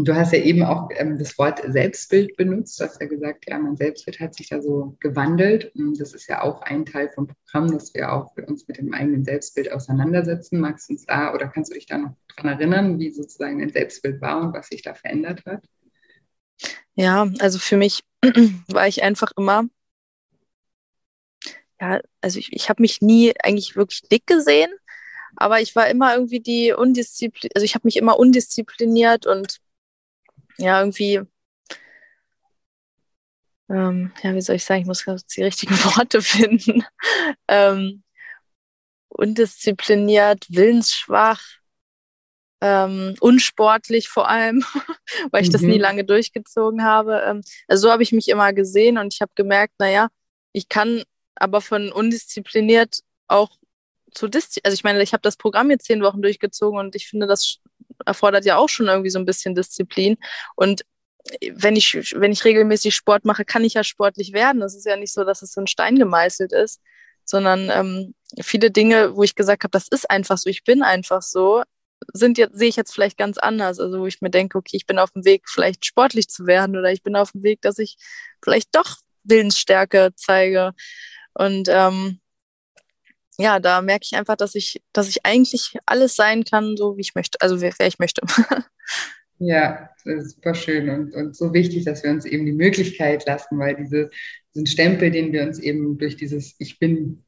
Und du hast ja eben auch ähm, das Wort Selbstbild benutzt. Du hast ja gesagt, ja, mein Selbstbild hat sich da so gewandelt. Und das ist ja auch ein Teil vom Programm, dass wir auch uns mit dem eigenen Selbstbild auseinandersetzen. Magst du uns da oder kannst du dich da noch daran erinnern, wie sozusagen dein Selbstbild war und was sich da verändert hat? Ja, also für mich war ich einfach immer, ja, also ich, ich habe mich nie eigentlich wirklich dick gesehen, aber ich war immer irgendwie die undiszipliniert, also ich habe mich immer undiszipliniert und ja, irgendwie, ähm, ja, wie soll ich sagen, ich muss die richtigen Worte finden. ähm, undiszipliniert, willensschwach, ähm, unsportlich vor allem, weil ich mhm. das nie mhm. lange durchgezogen habe. Ähm, also so habe ich mich immer gesehen und ich habe gemerkt, naja, ich kann aber von undiszipliniert auch zu diszipliniert, also ich meine, ich habe das Programm jetzt zehn Wochen durchgezogen und ich finde, das erfordert ja auch schon irgendwie so ein bisschen Disziplin. Und wenn ich, wenn ich regelmäßig Sport mache, kann ich ja sportlich werden. Das ist ja nicht so, dass es so ein Stein gemeißelt ist, sondern ähm, viele Dinge, wo ich gesagt habe, das ist einfach so, ich bin einfach so, sind jetzt, sehe ich jetzt vielleicht ganz anders. Also wo ich mir denke, okay, ich bin auf dem Weg, vielleicht sportlich zu werden oder ich bin auf dem Weg, dass ich vielleicht doch Willensstärke zeige. Und ähm, ja, da merke ich einfach, dass ich, dass ich eigentlich alles sein kann, so wie ich möchte, also wer, wer ich möchte. Ja, das ist super schön und, und so wichtig, dass wir uns eben die Möglichkeit lassen, weil diese, diesen Stempel, den wir uns eben durch dieses Ich bin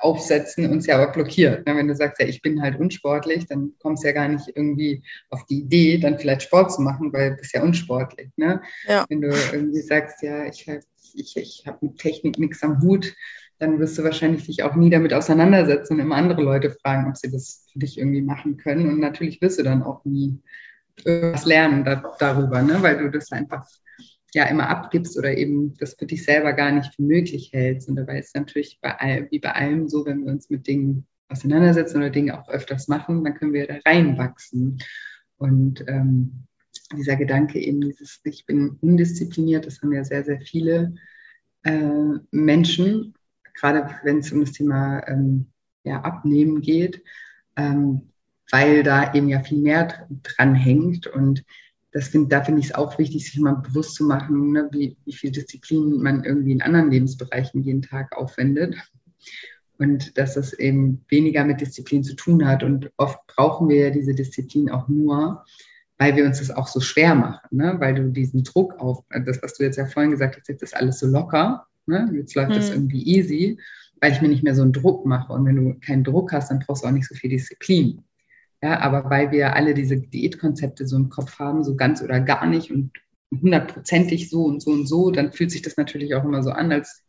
aufsetzen, uns ja aber blockiert. Ne? Wenn du sagst, ja, ich bin halt unsportlich, dann kommst du ja gar nicht irgendwie auf die Idee, dann vielleicht Sport zu machen, weil du bist ja unsportlich. Ne? Ja. Wenn du irgendwie sagst, ja, ich, ich, ich habe mit Technik nichts am Hut, dann wirst du wahrscheinlich dich auch nie damit auseinandersetzen und immer andere Leute fragen, ob sie das für dich irgendwie machen können. Und natürlich wirst du dann auch nie irgendwas lernen da, darüber, ne? weil du das einfach ja immer abgibst oder eben das für dich selber gar nicht für möglich hältst. Und dabei ist natürlich bei all, wie bei allem so, wenn wir uns mit Dingen auseinandersetzen oder Dinge auch öfters machen, dann können wir da reinwachsen. Und ähm, dieser Gedanke eben, dieses Ich bin undiszipliniert, das haben ja sehr, sehr viele äh, Menschen gerade wenn es um das Thema ähm, ja, Abnehmen geht, ähm, weil da eben ja viel mehr dran hängt. Und das find, da finde ich es auch wichtig, sich mal bewusst zu machen, ne, wie, wie viel Disziplin man irgendwie in anderen Lebensbereichen jeden Tag aufwendet. Und dass es eben weniger mit Disziplin zu tun hat. Und oft brauchen wir ja diese Disziplin auch nur, weil wir uns das auch so schwer machen, ne? weil du diesen Druck auf, das, was du jetzt ja vorhin gesagt hast, jetzt ist alles so locker. Ne? Jetzt läuft es mhm. irgendwie easy, weil ich mir nicht mehr so einen Druck mache. Und wenn du keinen Druck hast, dann brauchst du auch nicht so viel Disziplin. Ja, aber weil wir alle diese Diätkonzepte so im Kopf haben, so ganz oder gar nicht und hundertprozentig so und so und so, dann fühlt sich das natürlich auch immer so an, als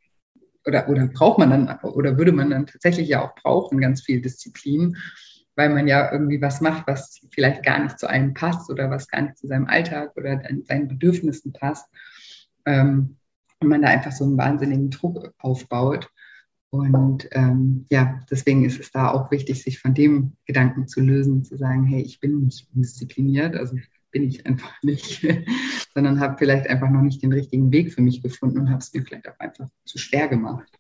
oder, oder braucht man dann oder würde man dann tatsächlich ja auch brauchen, ganz viel Disziplin, weil man ja irgendwie was macht, was vielleicht gar nicht zu einem passt oder was gar nicht zu seinem Alltag oder seinen Bedürfnissen passt. Ähm, und man da einfach so einen wahnsinnigen Druck aufbaut. Und ähm, ja, deswegen ist es da auch wichtig, sich von dem Gedanken zu lösen, zu sagen, hey, ich bin nicht diszipliniert, also bin ich einfach nicht, sondern habe vielleicht einfach noch nicht den richtigen Weg für mich gefunden und habe es mir vielleicht auch einfach zu schwer gemacht.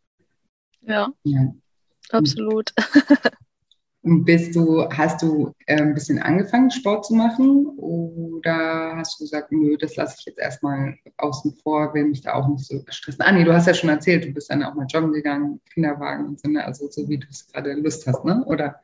Ja, ja. absolut. Bist du, hast du äh, ein bisschen angefangen, Sport zu machen oder hast du gesagt, nö, das lasse ich jetzt erstmal außen vor, will mich da auch nicht so stressen? Ah, nee, du hast ja schon erzählt, du bist dann auch mal joggen gegangen, Kinderwagen und so, ne? also so wie du es gerade Lust hast, ne? Oder?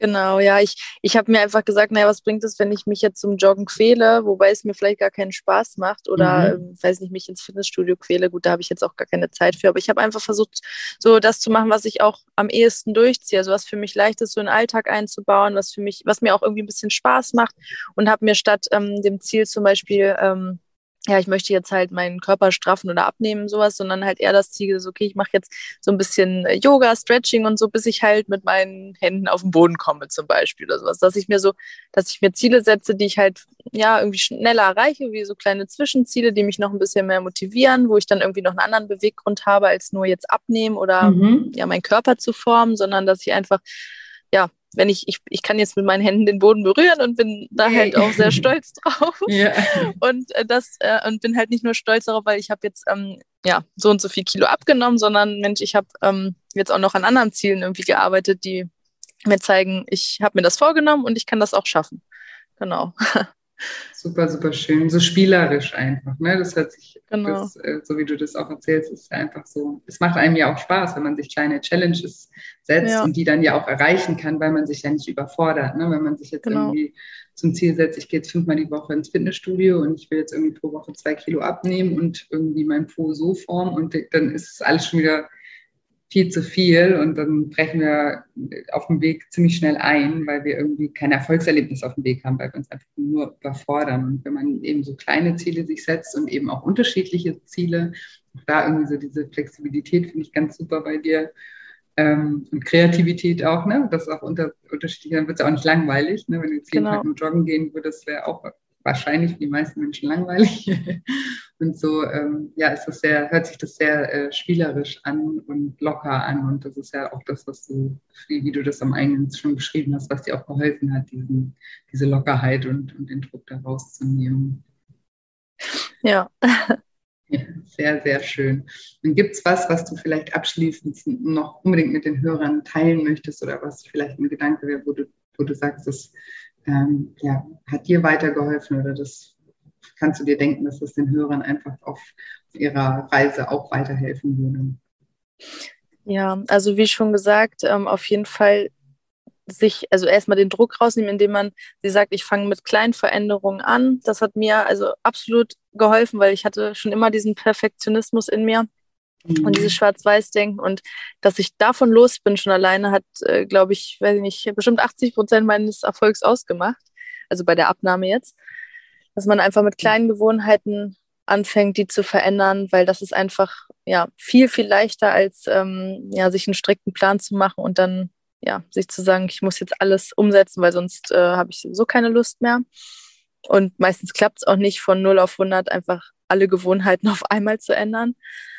Genau, ja, ich, ich habe mir einfach gesagt, naja, was bringt es, wenn ich mich jetzt zum Joggen quäle, wobei es mir vielleicht gar keinen Spaß macht oder, mhm. ähm, weiß nicht, mich ins Fitnessstudio quäle. Gut, da habe ich jetzt auch gar keine Zeit für, aber ich habe einfach versucht, so das zu machen, was ich auch am ehesten durchziehe, also was für mich leicht ist, so einen Alltag einzubauen, was für mich, was mir auch irgendwie ein bisschen Spaß macht und habe mir statt ähm, dem Ziel zum Beispiel, ähm, ja, ich möchte jetzt halt meinen Körper straffen oder abnehmen, sowas, sondern halt eher das Ziel ist, okay, ich mache jetzt so ein bisschen äh, Yoga, Stretching und so, bis ich halt mit meinen Händen auf den Boden komme, zum Beispiel oder sowas. Dass ich mir so, dass ich mir Ziele setze, die ich halt ja irgendwie schneller erreiche, wie so kleine Zwischenziele, die mich noch ein bisschen mehr motivieren, wo ich dann irgendwie noch einen anderen Beweggrund habe, als nur jetzt abnehmen oder mhm. ja, meinen Körper zu formen, sondern dass ich einfach ja, wenn ich, ich, ich kann jetzt mit meinen Händen den Boden berühren und bin da halt auch sehr stolz drauf. Ja. Und äh, das, äh, und bin halt nicht nur stolz darauf, weil ich habe jetzt ähm, ja so und so viel Kilo abgenommen, sondern Mensch, ich habe ähm, jetzt auch noch an anderen Zielen irgendwie gearbeitet, die mir zeigen, ich habe mir das vorgenommen und ich kann das auch schaffen. Genau. Super, super schön. So spielerisch einfach. Ne? Das hört sich, genau. das, äh, so wie du das auch erzählst, ist einfach so. Es macht einem ja auch Spaß, wenn man sich kleine Challenges setzt ja. und die dann ja auch erreichen kann, weil man sich ja nicht überfordert. Ne? Wenn man sich jetzt genau. irgendwie zum Ziel setzt, ich gehe jetzt fünfmal die Woche ins Fitnessstudio und ich will jetzt irgendwie pro Woche zwei Kilo abnehmen und irgendwie mein Po so formen und dann ist alles schon wieder viel zu viel und dann brechen wir auf dem Weg ziemlich schnell ein, weil wir irgendwie kein Erfolgserlebnis auf dem Weg haben, weil wir uns einfach nur überfordern. Und wenn man eben so kleine Ziele sich setzt und eben auch unterschiedliche Ziele, da irgendwie so diese Flexibilität finde ich ganz super bei dir. Ähm, und Kreativität auch, ne? Das ist auch unter, unterschiedlich, dann wird es ja auch nicht langweilig, ne? Wenn du jetzt jeden genau. Tag nur joggen gehen würdest, wäre auch wahrscheinlich die meisten Menschen langweilig. und so, ähm, ja, ist das sehr, hört sich das sehr äh, spielerisch an und locker an. Und das ist ja auch das, was du, wie, wie du das am Eingang schon beschrieben hast, was dir auch geholfen hat, diesen, diese Lockerheit und, und den Druck da rauszunehmen. Ja. ja. Sehr, sehr schön. Und gibt es was, was du vielleicht abschließend noch unbedingt mit den Hörern teilen möchtest oder was vielleicht ein Gedanke wäre, wo du, wo du sagst, das ähm, ja, hat dir weitergeholfen oder das kannst du dir denken, dass das den Hörern einfach auf ihrer Reise auch weiterhelfen würde? Ja, also wie schon gesagt, ähm, auf jeden Fall sich, also erstmal den Druck rausnehmen, indem man, sie sagt, ich fange mit kleinen Veränderungen an. Das hat mir also absolut geholfen, weil ich hatte schon immer diesen Perfektionismus in mir mhm. und dieses Schwarz-Weiß-Denken und dass ich davon los bin schon alleine hat, äh, glaube ich, weiß ich nicht, bestimmt 80 Prozent meines Erfolgs ausgemacht. Also bei der Abnahme jetzt, dass man einfach mit kleinen Gewohnheiten anfängt, die zu verändern, weil das ist einfach ja viel viel leichter als ähm, ja sich einen strikten Plan zu machen und dann ja sich zu sagen, ich muss jetzt alles umsetzen, weil sonst äh, habe ich sowieso keine Lust mehr. Und meistens klappt es auch nicht von 0 auf 100 einfach alle Gewohnheiten auf einmal zu ändern.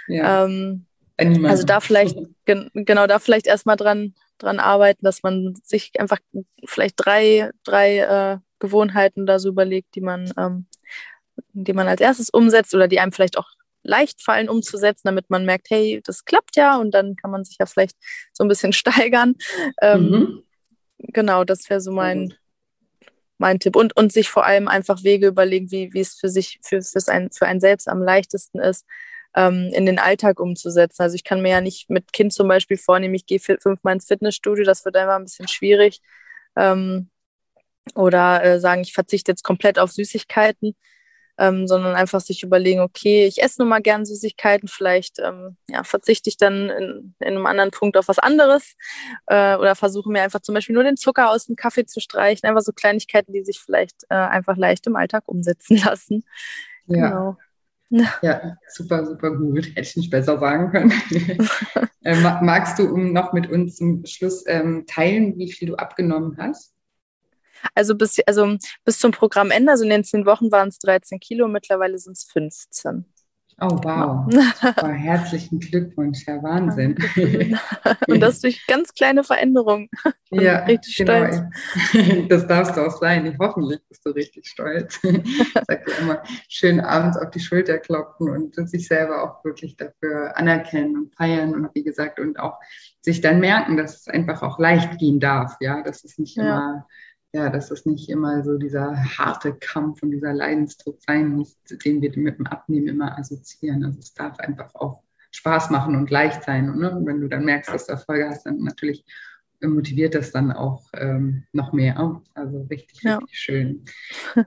Ja. Ähm, also da vielleicht, gen genau, da vielleicht erstmal dran, dran arbeiten, dass man sich einfach vielleicht drei, drei äh, Gewohnheiten da so überlegt, die man, ähm, die man als erstes umsetzt oder die einem vielleicht auch leicht fallen umzusetzen, damit man merkt, hey, das klappt ja und dann kann man sich ja vielleicht so ein bisschen steigern. Ähm, mhm. Genau, das wäre so mein, mein Tipp. Und, und sich vor allem einfach Wege überlegen, wie, wie es für sich, für, für's ein, für einen selbst am leichtesten ist, ähm, in den Alltag umzusetzen. Also ich kann mir ja nicht mit Kind zum Beispiel vornehmen, ich gehe fünfmal ins Fitnessstudio, das wird einfach ein bisschen schwierig. Ähm, oder äh, sagen, ich verzichte jetzt komplett auf Süßigkeiten, ähm, sondern einfach sich überlegen, okay, ich esse nun mal gern Süßigkeiten, vielleicht ähm, ja, verzichte ich dann in, in, einem anderen Punkt auf was anderes äh, oder versuche mir einfach zum Beispiel nur den Zucker aus dem Kaffee zu streichen, einfach so Kleinigkeiten, die sich vielleicht äh, einfach leicht im Alltag umsetzen lassen. Ja. Genau. Ja, super, super gut. Hätte ich nicht besser sagen können. äh, magst du noch mit uns zum Schluss ähm, teilen, wie viel du abgenommen hast? Also bis, also bis zum Programmende, also in den zehn Wochen waren es 13 Kilo, mittlerweile sind es 15. Oh, wow. Super, herzlichen Glückwunsch, ja, Wahnsinn. Und das durch ganz kleine Veränderungen. Ja, richtig genau. stolz. Das darfst du auch sein. Hoffentlich bist du richtig stolz. Ich sage dir immer, schön abends auf die Schulter klopfen und sich selber auch wirklich dafür anerkennen und feiern und wie gesagt, und auch sich dann merken, dass es einfach auch leicht gehen darf. Ja, dass es nicht ja. immer ja, dass das nicht immer so dieser harte Kampf und dieser Leidensdruck sein muss, den wir mit dem Abnehmen immer assoziieren. Also es darf einfach auch Spaß machen und leicht sein. Und, ne? wenn du dann merkst, dass du Erfolge hast, dann natürlich motiviert das dann auch ähm, noch mehr. Also richtig, ja. richtig schön.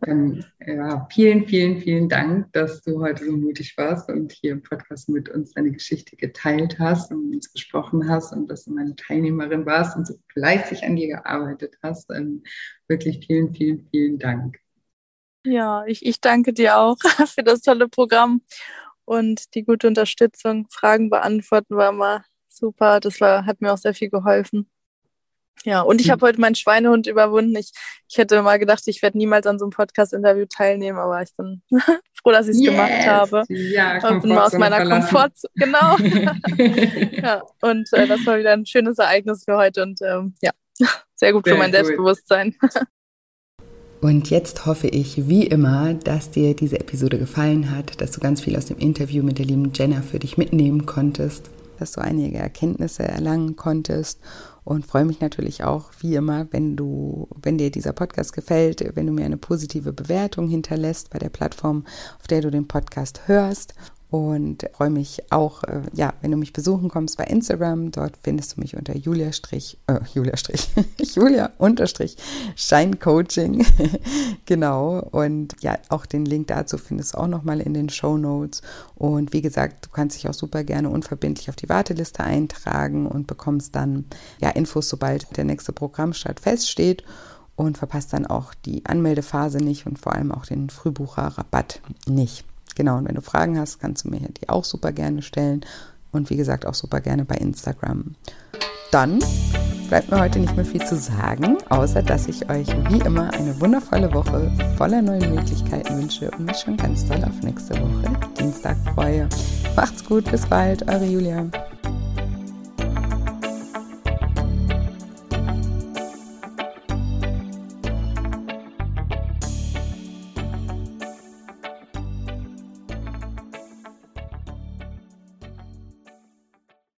Dann, ja, vielen, vielen, vielen Dank, dass du heute so mutig warst und hier im Podcast mit uns deine Geschichte geteilt hast und mit uns gesprochen hast und dass du meine Teilnehmerin warst und so fleißig an dir gearbeitet hast. Ähm, wirklich vielen, vielen, vielen Dank. Ja, ich, ich danke dir auch für das tolle Programm und die gute Unterstützung. Fragen beantworten war immer super. Das war, hat mir auch sehr viel geholfen. Ja, und ich hm. habe heute meinen Schweinehund überwunden. Ich, ich hätte mal gedacht, ich werde niemals an so einem Podcast-Interview teilnehmen, aber ich bin froh, dass ich es yes. gemacht habe. Ja, und bin mal aus meiner Komfortzone. Genau. ja, und äh, das war wieder ein schönes Ereignis für heute und ähm, ja, sehr gut sehr für mein cool. Selbstbewusstsein. Und jetzt hoffe ich, wie immer, dass dir diese Episode gefallen hat, dass du ganz viel aus dem Interview mit der lieben Jenna für dich mitnehmen konntest dass du einige Erkenntnisse erlangen konntest und freue mich natürlich auch wie immer, wenn du, wenn dir dieser Podcast gefällt, wenn du mir eine positive Bewertung hinterlässt bei der Plattform, auf der du den Podcast hörst und freue mich auch, äh, ja, wenn du mich besuchen kommst bei Instagram. Dort findest du mich unter Julia Strich, äh, Julia Strich, Julia Unterstrich Scheincoaching. genau. Und ja, auch den Link dazu findest du auch nochmal in den Show Notes. Und wie gesagt, du kannst dich auch super gerne unverbindlich auf die Warteliste eintragen und bekommst dann ja Infos, sobald der nächste Programmstart feststeht und verpasst dann auch die Anmeldephase nicht und vor allem auch den Frühbucherrabatt nicht. Genau, und wenn du Fragen hast, kannst du mir die auch super gerne stellen. Und wie gesagt, auch super gerne bei Instagram. Dann bleibt mir heute nicht mehr viel zu sagen, außer dass ich euch wie immer eine wundervolle Woche voller neuen Möglichkeiten wünsche und mich schon ganz doll auf nächste Woche Dienstag freue. Macht's gut, bis bald, eure Julia.